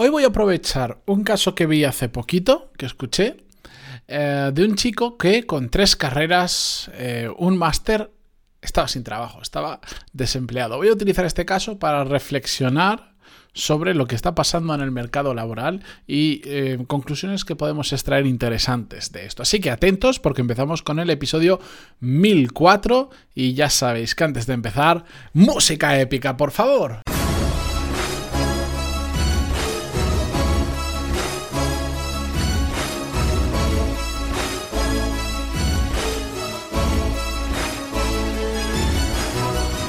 Hoy voy a aprovechar un caso que vi hace poquito, que escuché, eh, de un chico que con tres carreras, eh, un máster, estaba sin trabajo, estaba desempleado. Voy a utilizar este caso para reflexionar sobre lo que está pasando en el mercado laboral y eh, conclusiones que podemos extraer interesantes de esto. Así que atentos porque empezamos con el episodio 1004 y ya sabéis que antes de empezar, música épica, por favor.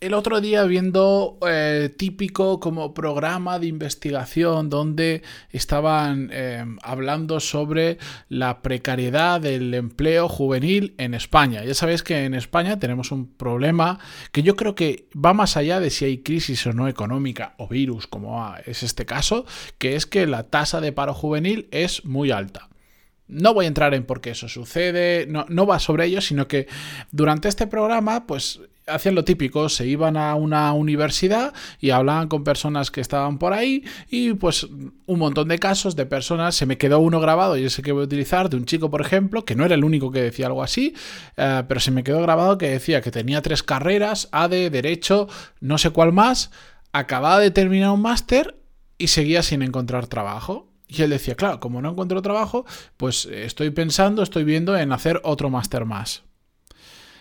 el otro día viendo eh, típico como programa de investigación donde estaban eh, hablando sobre la precariedad del empleo juvenil en España. Ya sabéis que en España tenemos un problema que yo creo que va más allá de si hay crisis o no económica o virus, como es este caso, que es que la tasa de paro juvenil es muy alta. No voy a entrar en por qué eso sucede, no, va sobre ello, sino que durante este programa, pues hacían lo típico, se iban a una universidad y hablaban con personas que estaban por ahí y pues un montón de casos de personas, se me quedó uno grabado y ese que voy a utilizar, de un chico por ejemplo, que no era el único que decía algo así, eh, pero se me quedó grabado que decía que tenía tres carreras, ADE, Derecho, no sé cuál más, acababa de terminar un máster y seguía sin encontrar trabajo. Y él decía, claro, como no encuentro trabajo, pues estoy pensando, estoy viendo en hacer otro máster más.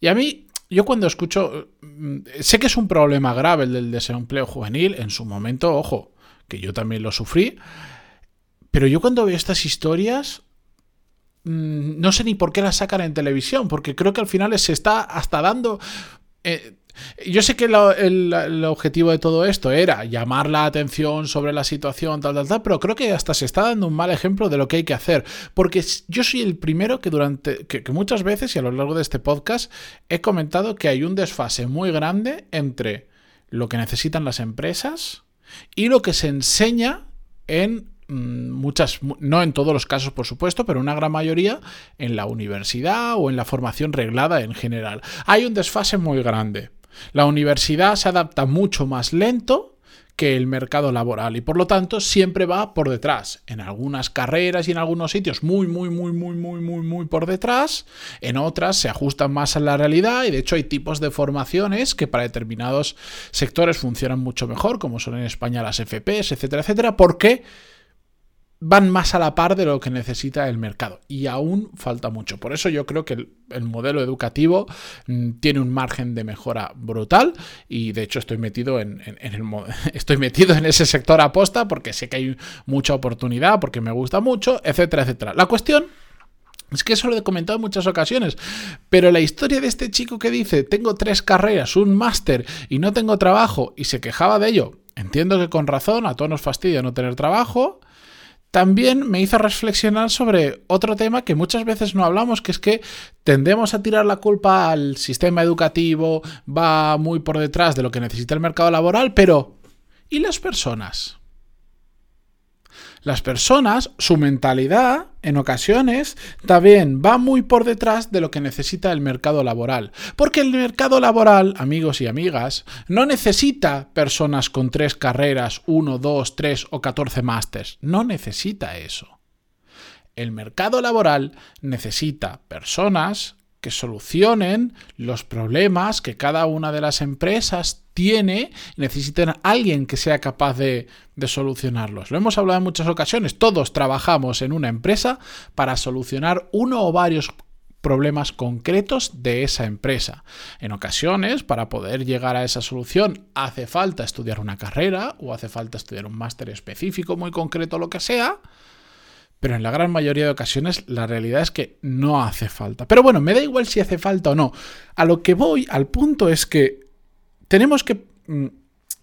Y a mí, yo cuando escucho, mm, sé que es un problema grave el del desempleo juvenil, en su momento, ojo, que yo también lo sufrí, pero yo cuando veo estas historias, mm, no sé ni por qué las sacan en televisión, porque creo que al final se está hasta dando... Eh, yo sé que el, objetivo de todo esto era llamar la atención sobre la situación, tal, tal, tal, pero creo que hasta se está dando un mal ejemplo de lo que hay que hacer. Porque yo soy el primero que durante. Que, muchas veces y a lo largo de este podcast he comentado que hay un desfase muy grande entre lo que necesitan las empresas y lo que se enseña en muchas, no en todos los casos por supuesto, pero una gran mayoría en la universidad o en la formación reglada en general. Hay un desfase muy grande. La universidad se adapta mucho más lento que el mercado laboral y por lo tanto siempre va por detrás. En algunas carreras y en algunos sitios muy, muy, muy, muy, muy, muy, muy por detrás. En otras se ajustan más a la realidad y de hecho hay tipos de formaciones que para determinados sectores funcionan mucho mejor, como son en España las FPs, etcétera, etcétera. ¿Por qué? Van más a la par de lo que necesita el mercado y aún falta mucho. Por eso yo creo que el, modelo educativo mm, tiene un margen de mejora brutal y de hecho estoy metido en, el, estoy metido en ese sector aposta porque sé que hay mucha oportunidad, porque me gusta mucho, etcétera, etcétera. La cuestión es que eso lo he comentado en muchas ocasiones, pero la historia de este chico que dice, tengo tres carreras, un máster y no tengo trabajo y se quejaba de ello, entiendo que con razón, a todos nos fastidia no tener trabajo, también me hizo reflexionar sobre otro tema que muchas veces no hablamos, que es que tendemos a tirar la culpa al sistema educativo, va muy por detrás de lo que necesita el mercado laboral, pero ¿y las personas? Las personas, su mentalidad, en ocasiones, también va muy por detrás de lo que necesita el mercado laboral. Porque el mercado laboral, amigos y amigas, no necesita personas con tres carreras, uno, dos, tres o catorce másters. No necesita eso. El mercado laboral necesita personas que solucionen los problemas que cada una de las empresas tiene y necesitan alguien que sea capaz de, de, solucionarlos. Lo hemos hablado en muchas ocasiones. Todos trabajamos en una empresa para solucionar uno o varios problemas concretos de esa empresa. En ocasiones, para poder llegar a esa solución, hace falta estudiar una carrera o hace falta estudiar un máster específico muy concreto, lo que sea pero en la gran mayoría de ocasiones la realidad es que no hace falta. Pero bueno, me da igual si hace falta o no. A lo que voy, al punto es que tenemos que... Mm,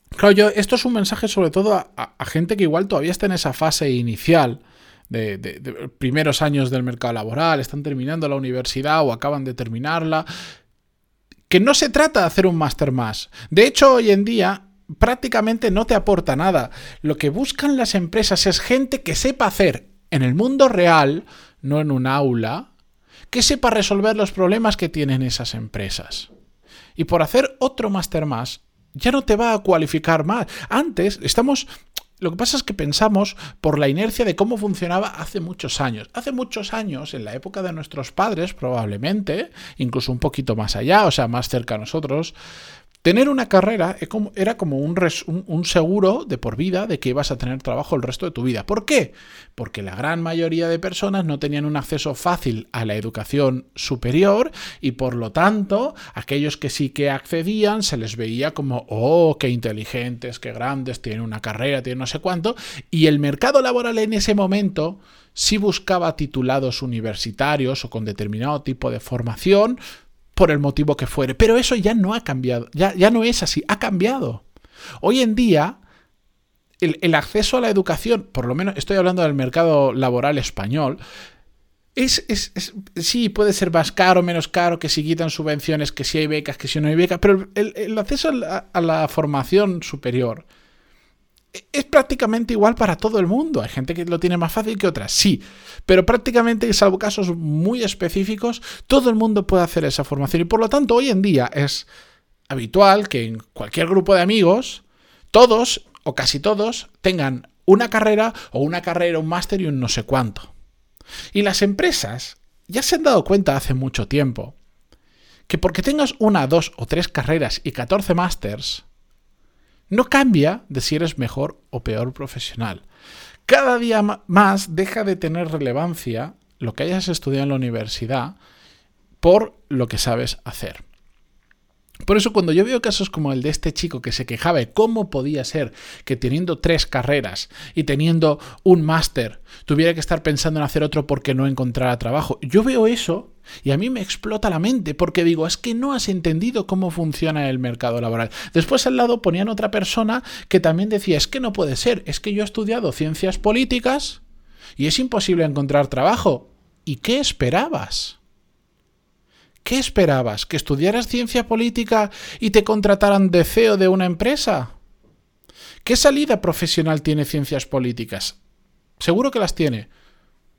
claro, yo, esto es un mensaje sobre todo a, gente que igual todavía está en esa fase inicial. De, de, primeros años del mercado laboral, están terminando la universidad o acaban de terminarla, que no se trata de hacer un máster más. De hecho, hoy en día prácticamente no te aporta nada. Lo que buscan las empresas es gente que sepa hacer en el mundo real, no en un aula, que sepa resolver los problemas que tienen esas empresas. Y por hacer otro máster más, ya no te va a cualificar más. Antes estamos lo que pasa es que pensamos por la inercia de cómo funcionaba hace muchos años. Hace muchos años, en la época de nuestros padres, probablemente, incluso un poquito más allá, o sea, más cerca a nosotros, Tener una carrera era como un, seguro de por vida de que ibas a tener trabajo el resto de tu vida. ¿Por qué? Porque la gran mayoría de personas no tenían un acceso fácil a la educación superior y por lo tanto aquellos que sí que accedían se les veía como, oh, qué inteligentes, qué grandes, tienen una carrera, tienen no sé cuánto. Y el mercado laboral en ese momento sí buscaba titulados universitarios o con determinado tipo de formación por el motivo que fuere. Pero eso ya no ha cambiado, ya, ya no es así, ha cambiado. Hoy en día, el, acceso a la educación, por lo menos estoy hablando del mercado laboral español, es, sí, puede ser más caro, menos caro, que si quitan subvenciones, que si hay becas, que si no hay becas, pero el, acceso a la, formación superior es prácticamente igual para todo el mundo. Hay gente que lo tiene más fácil que otras, sí. Pero prácticamente, salvo casos muy específicos, todo el mundo puede hacer esa formación. Y por lo tanto, hoy en día es habitual que en cualquier grupo de amigos, todos o casi todos tengan una carrera o una carrera, un máster y un no sé cuánto. Y las empresas ya se han dado cuenta hace mucho tiempo que porque tengas una, dos o tres carreras y 14 másters, no cambia de si eres mejor o peor profesional. Cada día más deja de tener relevancia lo que hayas estudiado en la universidad por lo que sabes hacer. Por eso cuando yo veo casos como el de este chico que se quejaba de cómo podía ser que teniendo tres carreras y teniendo un máster tuviera que estar pensando en hacer otro porque no encontrara trabajo, yo veo eso y a mí me explota la mente porque digo, es que no has entendido cómo funciona el mercado laboral. Después al lado ponían otra persona que también decía, es que no puede ser, es que yo he estudiado ciencias políticas y es imposible encontrar trabajo. ¿Y qué esperabas? ¿Qué esperabas? ¿Que estudiaras ciencia política y te contrataran de CEO de una empresa? ¿Qué salida profesional tiene ciencias políticas? Seguro que las tiene.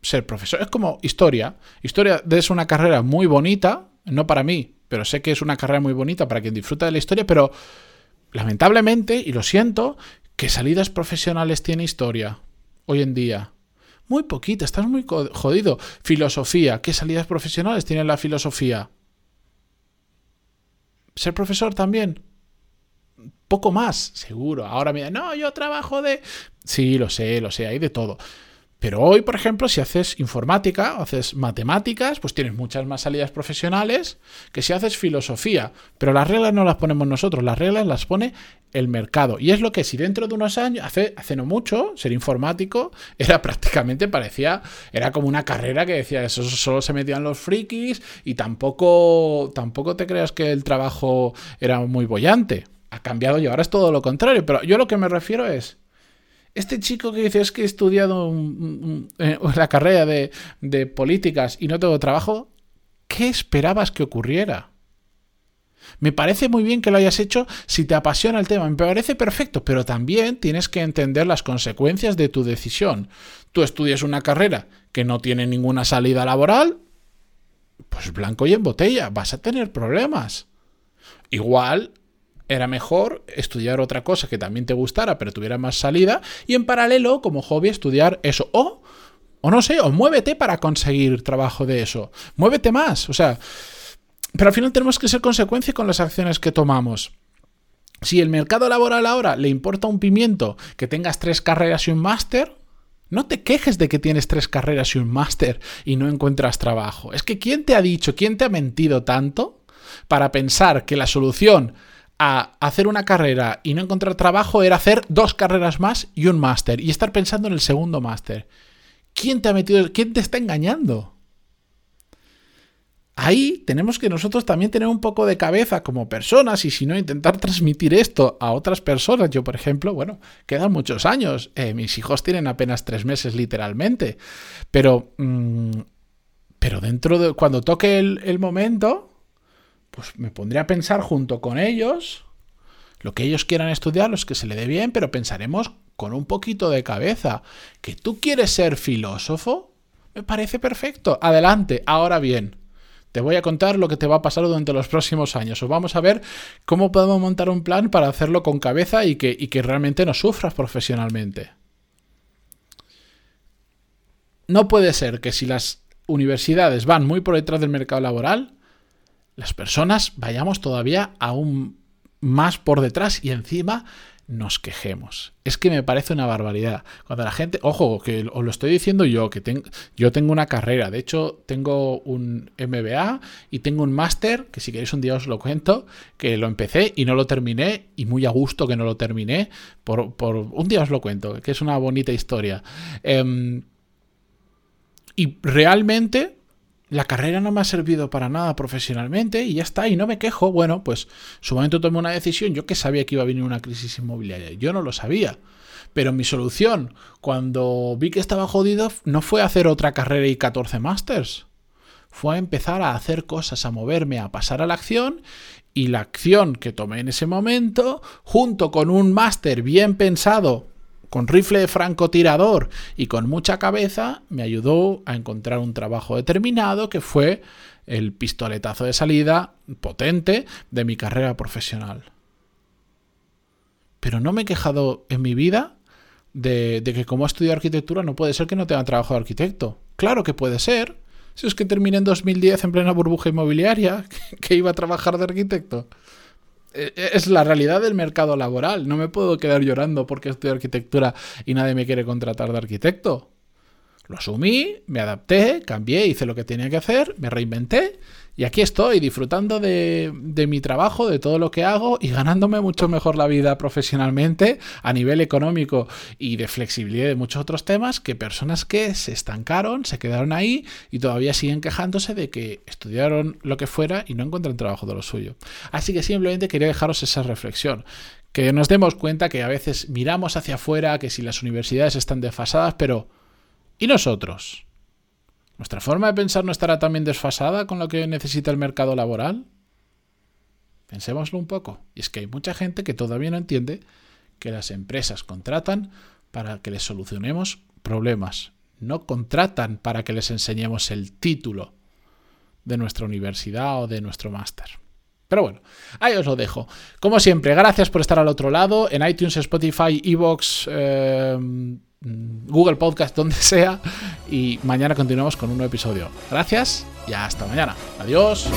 Ser profesor. Es como historia. Historia es una carrera muy bonita, no para mí, pero sé que es una carrera muy bonita para quien disfruta de la historia, pero lamentablemente, y lo siento, ¿qué salidas profesionales tiene historia hoy en día? Muy poquita, estás muy jodido. Filosofía, ¿qué salidas profesionales tiene la filosofía? ¿Ser profesor también? Poco más, seguro. Ahora me no, yo trabajo de... Sí, lo sé, lo sé, hay de todo. Pero hoy, por ejemplo, si haces informática o haces matemáticas, pues tienes muchas más salidas profesionales que si haces filosofía. Pero las reglas no las ponemos nosotros, las reglas las pone el mercado. Y es lo que si dentro de unos años, hace, hace no mucho, ser informático era prácticamente, parecía, era como una carrera que decía, eso solo se metían los frikis y tampoco, tampoco te creas que el trabajo era muy bollante. Ha cambiado y ahora es todo lo contrario. Pero yo lo que me refiero es este chico que dice es que he estudiado eh, la carrera de, de políticas y no tengo trabajo, ¿qué esperabas que ocurriera? Me parece muy bien que lo hayas hecho si te apasiona el tema, me parece perfecto, pero también tienes que entender las consecuencias de tu decisión. Tú estudias una carrera que no tiene ninguna salida laboral, pues blanco y en botella, vas a tener problemas. Igual era mejor estudiar otra cosa que también te gustara, pero tuviera más salida, y en paralelo, como hobby, estudiar eso. O, o no sé, o muévete para conseguir trabajo de eso. Muévete más. O sea, pero al final tenemos que ser consecuencia con las acciones que tomamos. Si el mercado laboral ahora le importa un pimiento que tengas tres carreras y un máster, no te quejes de que tienes tres carreras y un máster y no encuentras trabajo. Es que ¿quién te ha dicho, quién te ha mentido tanto para pensar que la solución a hacer una carrera y no encontrar trabajo era hacer dos carreras más y un máster y estar pensando en el segundo máster. ¿Quién te ha metido? ¿Quién te está engañando? Ahí tenemos que nosotros también tener un poco de cabeza como personas y si no intentar transmitir esto a otras personas. Yo, por ejemplo, bueno, quedan muchos años. Eh, mis hijos tienen apenas tres meses literalmente. Pero, mm, pero dentro de cuando toque el momento, pues me pondré a pensar junto con ellos Lo que ellos quieran estudiar, los que se le dé bien, pero pensaremos con un poquito de cabeza. ¿Que tú quieres ser filósofo? Me parece perfecto. Adelante. Ahora bien, te voy a contar lo que te va a pasar durante los próximos años. O vamos a ver cómo podemos montar un plan para hacerlo con cabeza y que, y que realmente no sufras profesionalmente. No puede ser que si las universidades van muy por detrás del mercado laboral, las personas vayamos todavía aún más por detrás y encima nos quejemos. Es que me parece una barbaridad. Cuando la gente, ojo, que os lo estoy diciendo yo, que yo tengo una carrera, de hecho tengo un MBA y tengo un máster, que si queréis un día os lo cuento, que lo empecé y no lo terminé, y muy a gusto que no lo terminé, por, un día os lo cuento, que es una bonita historia. Em, y realmente la carrera no me ha servido para nada profesionalmente y ya está, y no me quejo. Bueno, pues su momento tomé una decisión. Yo que sabía que iba a venir una crisis inmobiliaria, yo no lo sabía. Pero mi solución, cuando vi que estaba jodido, no fue hacer otra carrera y 14 másters. Fue a empezar a hacer cosas, a moverme, a pasar a la acción. Y la acción que tomé en ese momento, junto con un máster bien pensado con rifle de francotirador y con mucha cabeza, me ayudó a encontrar un trabajo determinado que fue el pistoletazo de salida potente de mi carrera profesional. Pero no me he quejado en mi vida de, que como he estudiado arquitectura no puede ser que no tenga trabajo de arquitecto. Claro que puede ser. Si es que terminé en 2010 en plena burbuja inmobiliaria, que iba a trabajar de arquitecto. E, e, es la realidad del mercado laboral. No me puedo quedar llorando porque estudio arquitectura y nadie me quiere contratar de arquitecto. Lo asumí, me adapté, cambié, hice lo que tenía que hacer, me reinventé y aquí estoy disfrutando de, mi trabajo, de todo lo que hago y ganándome mucho mejor la vida profesionalmente a nivel económico y de flexibilidad de muchos otros temas que personas que se estancaron, se quedaron ahí y todavía siguen quejándose de que estudiaron lo que fuera y no encuentran trabajo de lo suyo. Así que simplemente quería dejaros esa reflexión que nos demos cuenta que a veces miramos hacia afuera, que si las universidades están desfasadas, pero ¿y nosotros? ¿Nuestra forma de pensar no estará también desfasada con lo que necesita el mercado laboral? Pensémoslo un poco. Y es que hay mucha gente que todavía no entiende que las empresas contratan para que les solucionemos problemas. No contratan para que les enseñemos el título de nuestra universidad o de nuestro máster. Pero bueno, ahí os lo dejo. Como siempre, gracias por estar al otro lado. En iTunes, Spotify, Evox, Mm, Google Podcast, donde sea. Y mañana continuamos con un nuevo episodio. Gracias y hasta mañana. Adiós.